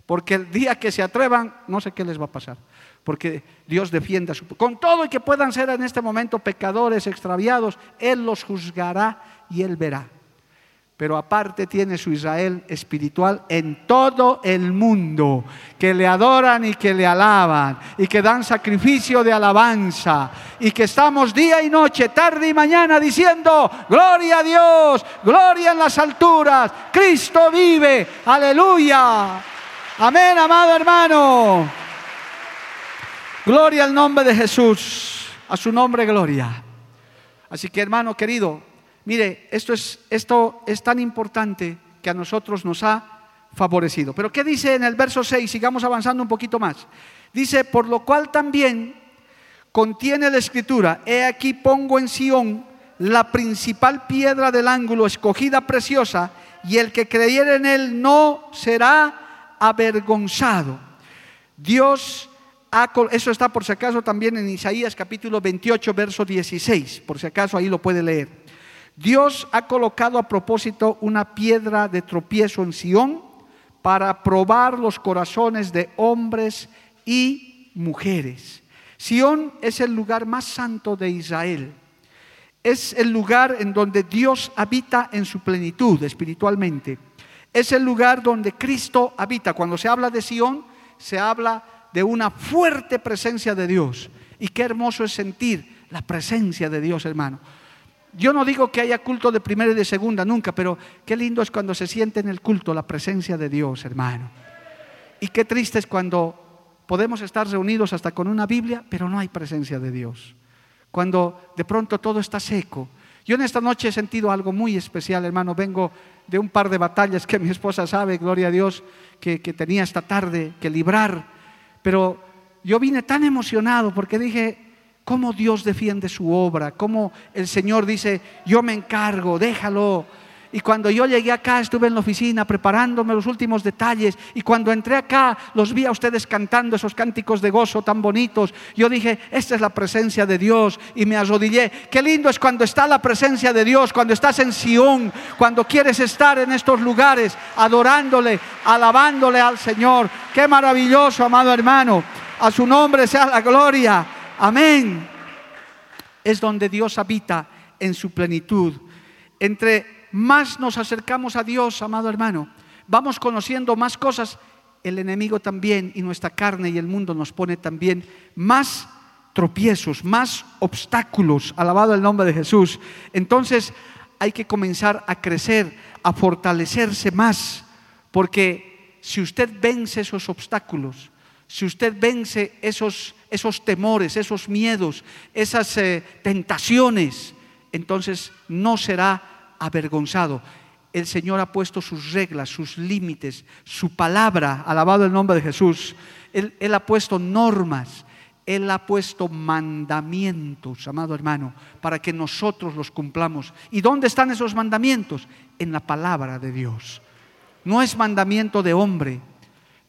A: Porque el día que se atrevan, no sé qué les va a pasar porque Dios defienda su con todo y que puedan ser en este momento pecadores extraviados, él los juzgará y él verá. Pero aparte tiene su Israel espiritual en todo el mundo, que le adoran y que le alaban, y que dan sacrificio de alabanza, y que estamos día y noche, tarde y mañana diciendo, gloria a Dios, gloria en las alturas, Cristo vive, aleluya. Amén, amado hermano. Gloria al nombre de Jesús, a su nombre gloria. Así que hermano querido, mire, esto es, esto es tan importante que a nosotros nos ha favorecido. Pero ¿qué dice en el verso 6? Sigamos avanzando un poquito más. Dice, por lo cual también contiene la escritura, he aquí pongo en Sión la principal piedra del ángulo, escogida preciosa, y el que creyere en él no será avergonzado. Dios eso está por si acaso también en Isaías capítulo 28, verso 16, por si acaso ahí lo puede leer. Dios ha colocado a propósito una piedra de tropiezo en Sión para probar los corazones de hombres y mujeres. Sión es el lugar más santo de Israel. Es el lugar en donde Dios habita en su plenitud espiritualmente. Es el lugar donde Cristo habita. Cuando se habla de Sión, se habla de una fuerte presencia de Dios. Y qué hermoso es sentir la presencia de Dios, hermano. Yo no digo que haya culto de primera y de segunda, nunca, pero qué lindo es cuando se siente en el culto la presencia de Dios, hermano. Y qué triste es cuando podemos estar reunidos hasta con una Biblia, pero no hay presencia de Dios. Cuando de pronto todo está seco. Yo en esta noche he sentido algo muy especial, hermano. Vengo de un par de batallas que mi esposa sabe, gloria a Dios, que, que tenía esta tarde que librar. Pero yo vine tan emocionado porque dije, cómo Dios defiende su obra, cómo el Señor dice, yo me encargo, déjalo. Y cuando yo llegué acá, estuve en la oficina preparándome los últimos detalles. Y cuando entré acá, los vi a ustedes cantando esos cánticos de gozo tan bonitos. Yo dije, esta es la presencia de Dios. Y me arrodillé. Qué lindo es cuando está la presencia de Dios, cuando estás en Sión, cuando quieres estar en estos lugares, adorándole, alabándole al Señor. Qué maravilloso, amado hermano. A su nombre sea la gloria. Amén. Es donde Dios habita en su plenitud. Entre más nos acercamos a Dios, amado hermano, vamos conociendo más cosas. El enemigo también y nuestra carne y el mundo nos pone también más tropiezos, más obstáculos. Alabado el nombre de Jesús. Entonces hay que comenzar a crecer, a fortalecerse más, porque si usted vence esos obstáculos, si usted vence esos, esos temores, esos miedos, esas eh, tentaciones, entonces no será avergonzado. El Señor ha puesto sus reglas, sus límites, su palabra, alabado el nombre de Jesús. Él, ha puesto normas, Él ha puesto mandamientos, amado hermano, para que nosotros los cumplamos. ¿Y dónde están esos mandamientos? En la palabra de Dios. No es mandamiento de hombre,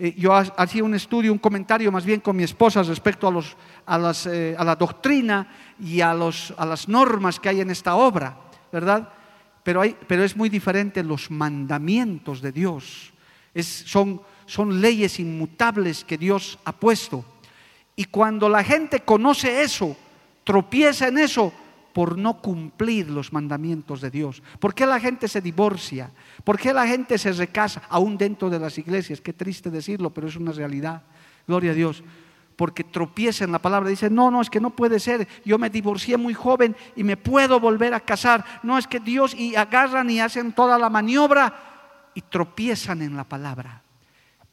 A: eh, yo hacía un estudio, un comentario más bien con mi esposa respecto a, los, a, las, eh, a la doctrina y a, los, a, las normas que hay en esta obra, ¿verdad? Pero, hay, pero es muy diferente los mandamientos de Dios. Son, son leyes inmutables que Dios ha puesto. Y cuando la gente conoce eso, tropieza en eso, por no cumplir los mandamientos de Dios. ¿Por qué la gente se divorcia? ¿Por qué la gente se recasa aún dentro de las iglesias? Qué triste decirlo, pero es una realidad. Gloria a Dios. Porque tropieza en la palabra. Dice, no, no, es que no puede ser. Yo me divorcié muy joven y me puedo volver a casar. No, es que Dios y agarran y hacen toda la maniobra y tropiezan en la palabra.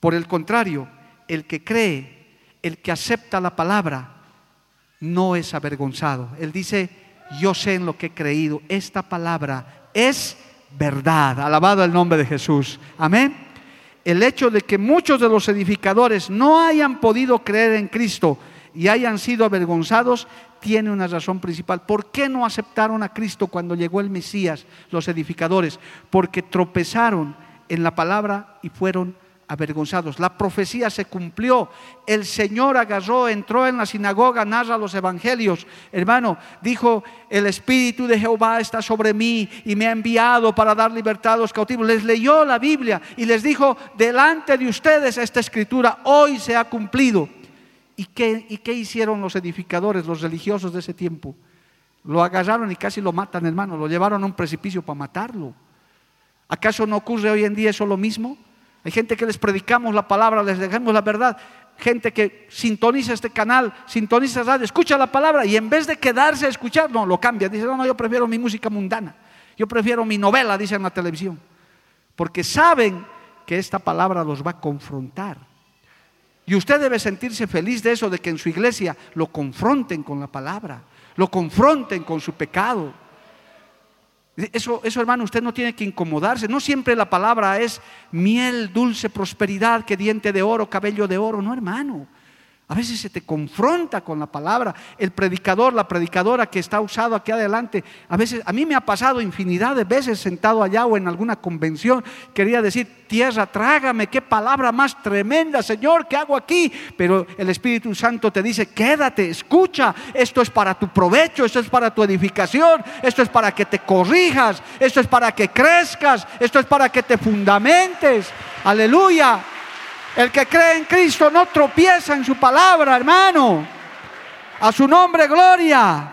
A: Por el contrario, el que cree, el que acepta la palabra, no es avergonzado. Él dice, yo sé en lo que he creído. Esta palabra es verdad. Alabado el nombre de Jesús. Amén. El hecho de que muchos de los edificadores no hayan podido creer en Cristo y hayan sido avergonzados tiene una razón principal. ¿Por qué no aceptaron a Cristo cuando llegó el Mesías, los edificadores? Porque tropezaron en la palabra y fueron avergonzados. La profecía se cumplió. El Señor agarró, entró en la sinagoga, narra los evangelios. Hermano, dijo, el Espíritu de Jehová está sobre mí y me ha enviado para dar libertad a los cautivos. Les leyó la Biblia y les dijo, delante de ustedes esta escritura hoy se ha cumplido. ¿Y qué, ¿Y qué hicieron los edificadores, los religiosos de ese tiempo? Lo agarraron y casi lo matan, hermano. Lo llevaron a un precipicio para matarlo. ¿Acaso no ocurre hoy en día eso lo mismo? Hay gente que les predicamos la palabra, les dejamos la verdad. Gente que sintoniza este canal, sintoniza radio, escucha la palabra y en vez de quedarse a escuchar, no, lo cambia. Dice, no, no, yo prefiero mi música mundana. Yo prefiero mi novela, dice en la televisión. Porque saben que esta palabra los va a confrontar. Y usted debe sentirse feliz de eso, de que en su iglesia lo confronten con la palabra, lo confronten con su pecado eso, eso, hermano, usted no tiene que incomodarse. No siempre la palabra es miel, dulce, prosperidad, que diente de oro, cabello de oro. No, hermano. A veces se te confronta con la palabra. El predicador, la predicadora que está usado aquí adelante, a veces, a mí me ha pasado infinidad de veces sentado allá o en alguna convención, quería decir, tierra, trágame, qué palabra más tremenda, Señor, ¿qué hago aquí? Pero el Espíritu Santo te dice, quédate, escucha, esto es para tu provecho, esto es para tu edificación, esto es para que te corrijas, esto es para que crezcas, esto es para que te fundamentes. Aleluya. El que cree en Cristo no tropieza en su palabra, hermano. A su nombre, gloria.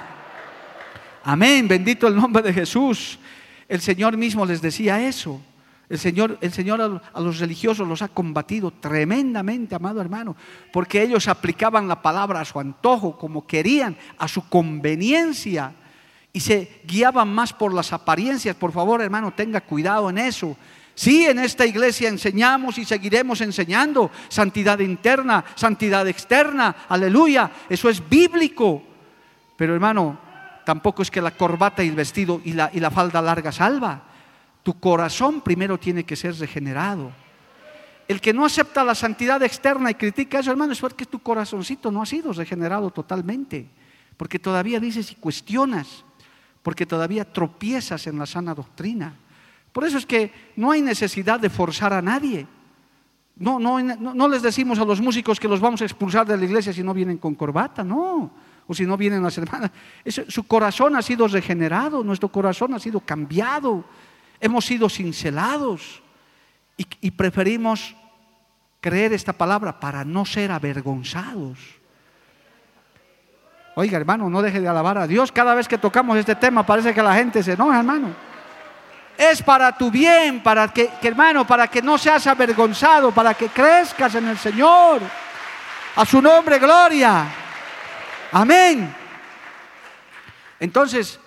A: Amén, bendito el nombre de Jesús. El Señor mismo les decía eso. El Señor, el Señor a los religiosos los ha combatido tremendamente, amado hermano, porque ellos aplicaban la palabra a su antojo, como querían, a su conveniencia, y se guiaban más por las apariencias. Por favor, hermano, tenga cuidado en eso. Sí, en esta iglesia enseñamos y seguiremos enseñando santidad interna, santidad externa, aleluya, eso es bíblico. Pero hermano, tampoco es que la corbata y el vestido y la, y la falda larga salva. Tu corazón primero tiene que ser regenerado. El que no acepta la santidad externa y critica eso, hermano, es porque tu corazoncito no ha sido regenerado totalmente. Porque todavía dices y cuestionas, porque todavía tropiezas en la sana doctrina. Por eso es que no hay necesidad de forzar a nadie. No, no, les decimos a los músicos que los vamos a expulsar de la iglesia si no vienen con corbata, no. O si no vienen las hermanas. su corazón ha sido regenerado, nuestro corazón ha sido cambiado hemos sido cincelados y, preferimos creer esta palabra para no ser avergonzados. Oiga, hermano, no deje de alabar a Dios. Cada vez que tocamos este tema parece que la gente se enoja, hermano. Es para tu bien, para que, hermano, para que no seas avergonzado, para que crezcas en el Señor. A su nombre, gloria. Amén. Entonces,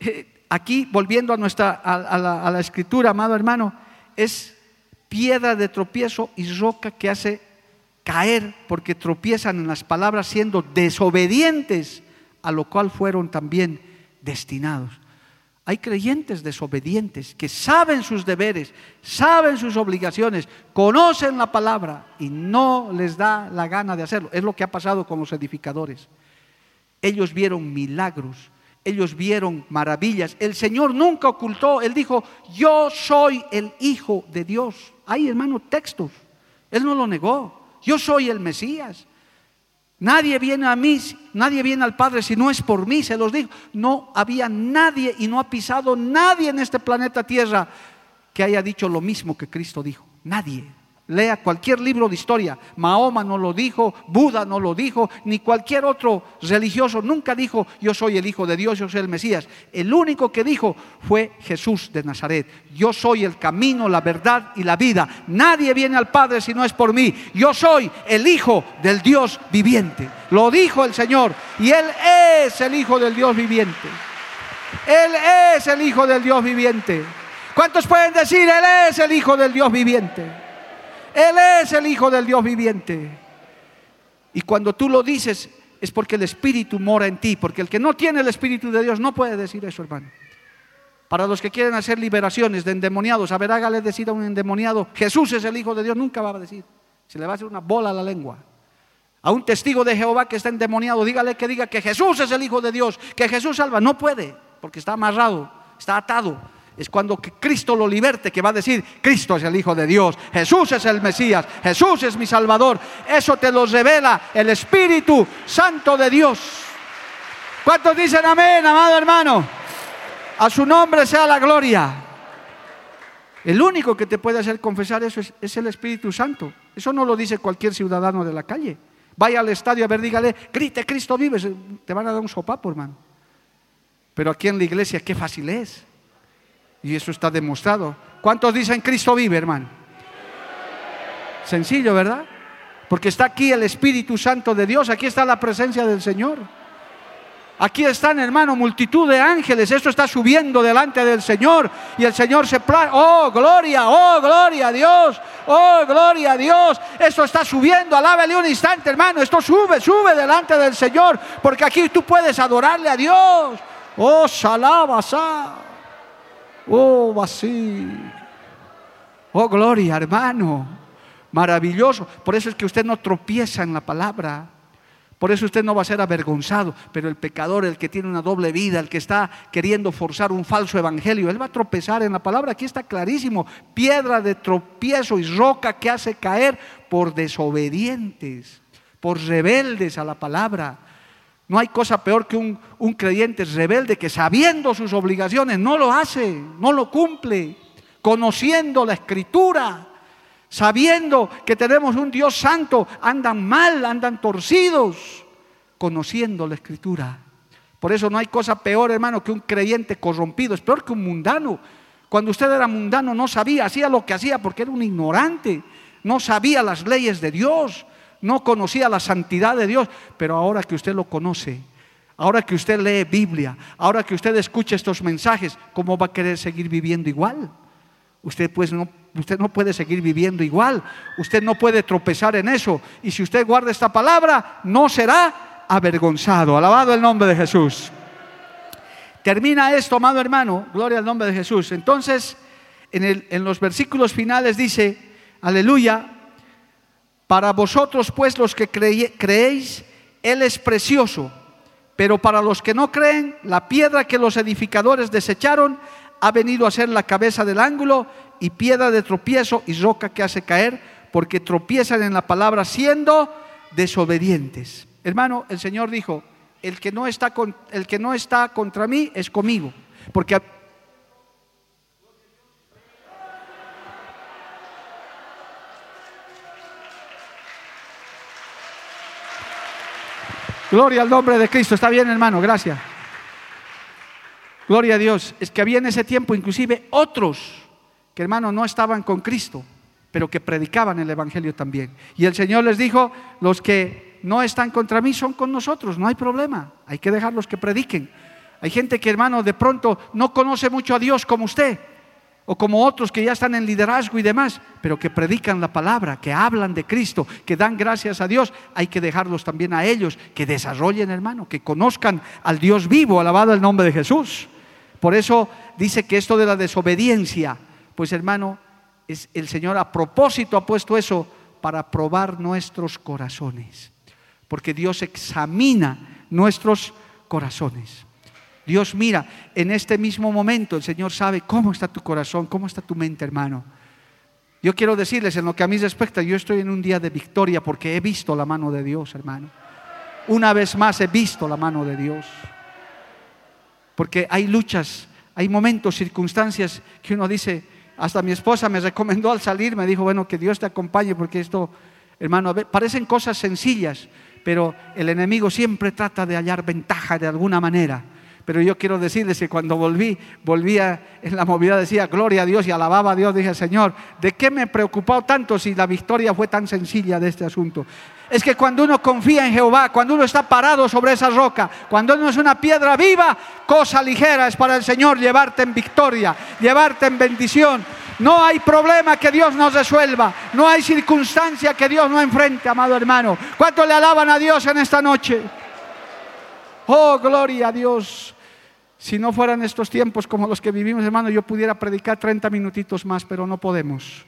A: eh, aquí, volviendo a, nuestra, a, la, escritura, amado hermano, es piedra de tropiezo y roca que hace caer porque tropiezan en las palabras siendo desobedientes a lo cual fueron también destinados. Hay creyentes desobedientes que saben sus deberes, saben sus obligaciones, conocen la palabra y no les da la gana de hacerlo. Es lo que ha pasado con los edificadores. Ellos vieron milagros, ellos vieron maravillas. El Señor nunca ocultó, Él dijo, yo soy el Hijo de Dios. Hay, hermano, textos. Él no lo negó. Yo soy el Mesías. Nadie viene a mí, nadie viene al Padre si no es por mí, se los dijo. No había nadie y no ha pisado nadie en este planeta Tierra que haya dicho lo mismo que Cristo dijo. Nadie. Lea cualquier libro de historia. Mahoma no lo dijo, Buda no lo dijo, ni cualquier otro religioso nunca dijo, yo soy el Hijo de Dios, yo soy el Mesías. El único que dijo fue Jesús de Nazaret. Yo soy el camino, la verdad y la vida. Nadie viene al Padre si no es por mí. Yo soy el Hijo del Dios viviente. Lo dijo el Señor. Y Él es el Hijo del Dios viviente. Él es el Hijo del Dios viviente. ¿Cuántos pueden decir, Él es el Hijo del Dios viviente? Él es el Hijo del Dios viviente. Y cuando tú lo dices es porque el Espíritu mora en ti, porque el que no tiene el Espíritu de Dios no puede decir eso, hermano. Para los que quieren hacer liberaciones de endemoniados, a ver, hágale decir a un endemoniado, Jesús es el Hijo de Dios, nunca va a decir. Se le va a hacer una bola a la lengua. A un testigo de Jehová que está endemoniado, dígale que diga que Jesús es el Hijo de Dios, que Jesús salva. No puede, porque está amarrado, está atado es cuando Cristo lo liberte, que va a decir, Cristo es el Hijo de Dios, Jesús es el Mesías, Jesús es mi Salvador. Eso te lo revela el Espíritu Santo de Dios. ¿Cuántos dicen amén, amado hermano? A su nombre sea la gloria. El único que te puede hacer confesar eso es, el Espíritu Santo. Eso no lo dice cualquier ciudadano de la calle. Vaya al estadio a ver, dígale, grite, Cristo vive. Te van a dar un sopapo, hermano. Pero aquí en la iglesia, qué fácil es. Y eso está demostrado. ¿Cuántos dicen Cristo vive, hermano? Sencillo, ¿verdad? Porque está aquí el Espíritu Santo de Dios, aquí está la presencia del Señor. Aquí están, hermano, multitud de ángeles. Esto está subiendo delante del Señor. Y el Señor se... Oh, gloria, oh, gloria a Dios. Oh, gloria a Dios. Esto está subiendo. Alábele un instante, hermano. Esto sube, sube delante del Señor. Porque aquí tú puedes adorarle a Dios. Oh, salabasa. Oh, así. Oh, gloria, hermano. Maravilloso. Por eso es que usted no tropieza en la palabra. Por eso usted no va a ser avergonzado. Pero el pecador, el que tiene una doble vida, el que está queriendo forzar un falso evangelio, él va a tropezar en la palabra. Aquí está clarísimo. Piedra de tropiezo y roca que hace caer por desobedientes, por rebeldes a la palabra. No hay cosa peor que un, creyente rebelde que sabiendo sus obligaciones no lo hace, no lo cumple, conociendo la escritura, sabiendo que tenemos un Dios santo, andan mal, andan torcidos, conociendo la escritura. Por eso no hay cosa peor, hermano, que un creyente corrompido, es peor que un mundano. Cuando usted era mundano no sabía, hacía lo que hacía porque era un ignorante, no sabía las leyes de Dios, no conocía la santidad de Dios, pero ahora que usted lo conoce, ahora que usted lee Biblia, ahora que usted escucha estos mensajes, ¿cómo va a querer seguir viviendo igual? Usted pues no, usted no puede seguir viviendo igual, usted no puede tropezar en eso, y si usted guarda esta palabra, no será avergonzado. Alabado el nombre de Jesús. Termina esto, amado hermano, gloria al nombre de Jesús. Entonces, en, en los versículos finales dice, aleluya, para vosotros pues los que creéis, Él es precioso, pero para los que no creen, la piedra que los edificadores desecharon ha venido a ser la cabeza del ángulo y piedra de tropiezo y roca que hace caer, porque tropiezan en la palabra siendo desobedientes. Hermano, el Señor dijo, el que no está, el que no está contra mí es conmigo, porque Gloria al nombre de Cristo. Está bien, hermano, gracias. Gloria a Dios. Es que había en ese tiempo inclusive otros que, hermano, no estaban con Cristo, pero que predicaban el Evangelio también. Y el Señor les dijo, los que no están contra mí son con nosotros, no hay problema. Hay que dejarlos que prediquen. Hay gente que, hermano, de pronto no conoce mucho a Dios como usted o como otros que ya están en liderazgo y demás, pero que predican la palabra, que hablan de Cristo, que dan gracias a Dios, hay que dejarlos también a ellos, que desarrollen, hermano, que conozcan al Dios vivo, alabado el nombre de Jesús. Por eso dice que esto de la desobediencia, pues hermano, es el Señor a propósito ha puesto eso para probar nuestros corazones, porque Dios examina nuestros corazones. Dios mira, en este mismo momento el Señor sabe cómo está tu corazón, cómo está tu mente, hermano. Yo quiero decirles, en lo que a mí respecta, yo estoy en un día de victoria porque he visto la mano de Dios, hermano. Una vez más he visto la mano de Dios. Porque hay luchas, hay momentos, circunstancias que uno dice, hasta mi esposa me recomendó al salir, me dijo, bueno, que Dios te acompañe porque esto, hermano, parecen cosas sencillas, pero el enemigo siempre trata de hallar ventaja de alguna manera. Pero yo quiero decirles que cuando volví, volvía en la movida, decía gloria a Dios y alababa a Dios. Dije, Señor, ¿de qué me preocupó tanto si la victoria fue tan sencilla de este asunto? Es que cuando uno confía en Jehová, cuando uno está parado sobre esa roca, cuando uno es una piedra viva, cosa ligera es para el Señor llevarte en victoria, llevarte en bendición. No hay problema que Dios no resuelva. No hay circunstancia que Dios no enfrente, amado hermano. ¿Cuánto le alaban a Dios en esta noche? Oh, gloria a Dios. Si no fueran estos tiempos como los que vivimos, hermano, yo pudiera predicar 30 minutitos más, pero no podemos.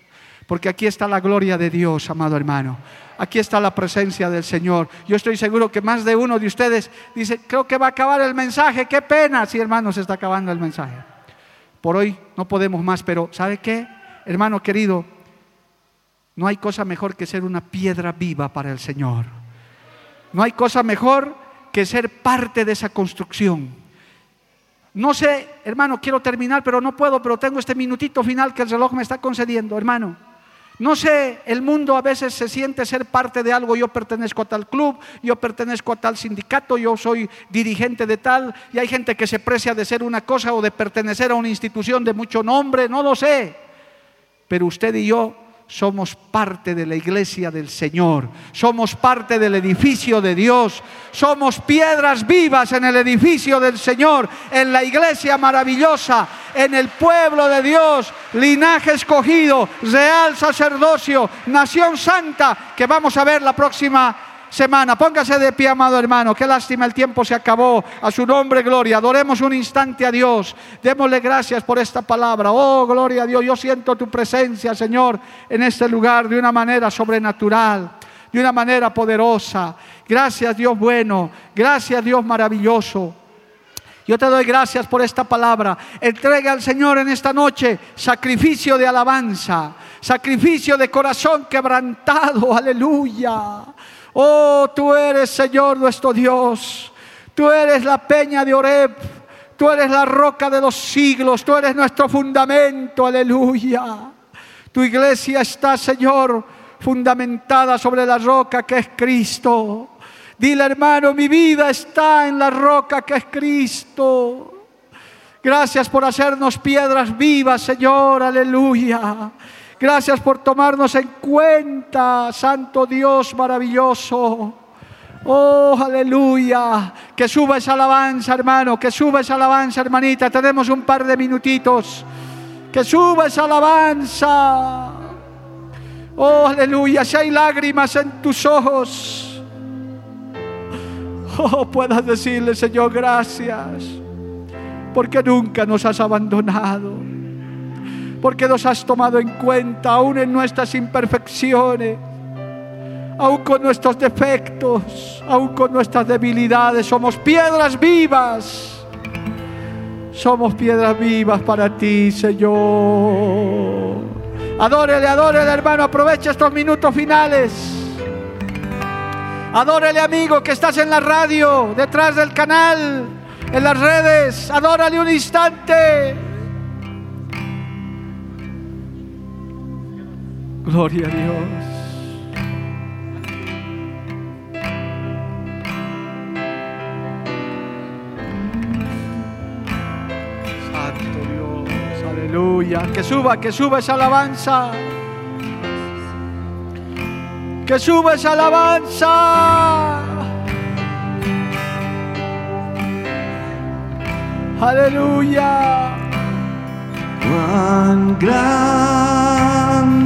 A: Porque aquí está la gloria de Dios, amado hermano. Aquí está la presencia del Señor. Yo estoy seguro que más de uno de ustedes dice, creo que va a acabar el mensaje. Qué pena. Sí, hermano, se está acabando el mensaje. Por hoy no podemos más, pero ¿sabe qué? Hermano querido, no hay cosa mejor que ser una piedra viva para el Señor. No hay cosa mejor que ser parte de esa construcción. No sé, hermano, quiero terminar, pero no puedo, pero tengo este minutito final que el reloj me está concediendo, hermano. No sé, el mundo a veces se siente ser parte de algo, yo pertenezco a tal club, yo pertenezco a tal sindicato, yo soy dirigente de tal, y hay gente que se precia de ser una cosa o de pertenecer a una institución de mucho nombre, no lo sé. Pero usted y yo somos parte de la iglesia del Señor, somos parte del edificio de Dios, somos piedras vivas en el edificio del Señor, en la iglesia maravillosa, en el pueblo de Dios, linaje escogido, real sacerdocio, nación santa, que vamos a ver la próxima semana. Póngase de pie, amado hermano. Qué lástima, el tiempo se acabó. A su nombre, gloria. Adoremos un instante a Dios. Démosle gracias por esta palabra. Oh, gloria a Dios. Yo siento tu presencia, Señor, en este lugar de una manera sobrenatural, de una manera poderosa. Gracias, Dios bueno. Gracias, Dios maravilloso. Yo te doy gracias por esta palabra. Entrega al Señor en esta noche sacrificio de alabanza, sacrificio de corazón quebrantado. Aleluya. Oh, tú eres, Señor, nuestro Dios. Tú eres la peña de Oreb. Tú eres la roca de los siglos. Tú eres nuestro fundamento. Aleluya. Tu iglesia está, Señor, fundamentada sobre la roca que es Cristo. Dile, hermano, mi vida está en la roca que es Cristo. Gracias por hacernos piedras vivas, Señor, aleluya. Gracias por tomarnos en cuenta, Santo Dios maravilloso. Oh, aleluya. Que suba esa alabanza, hermano. Que suba esa alabanza, hermanita. Tenemos un par de minutitos. Que suba esa alabanza. Oh, aleluya. Si hay lágrimas en tus ojos. Oh, puedas decirle, Señor, gracias. Porque nunca nos has abandonado. Porque nos has tomado en cuenta aún en nuestras imperfecciones aún con nuestros defectos, aún con nuestras debilidades, somos piedras vivas. Somos piedras vivas para ti, Señor. Adórele, adórele, hermano. Aprovecha estos minutos finales. Adórele, amigo, que estás en la radio, detrás del canal, en las redes. Adórale un instante. Gloria a Dios. Aleluya. Que suba, que suba esa alabanza. Que suba esa alabanza. Aleluya.
B: Cuán grande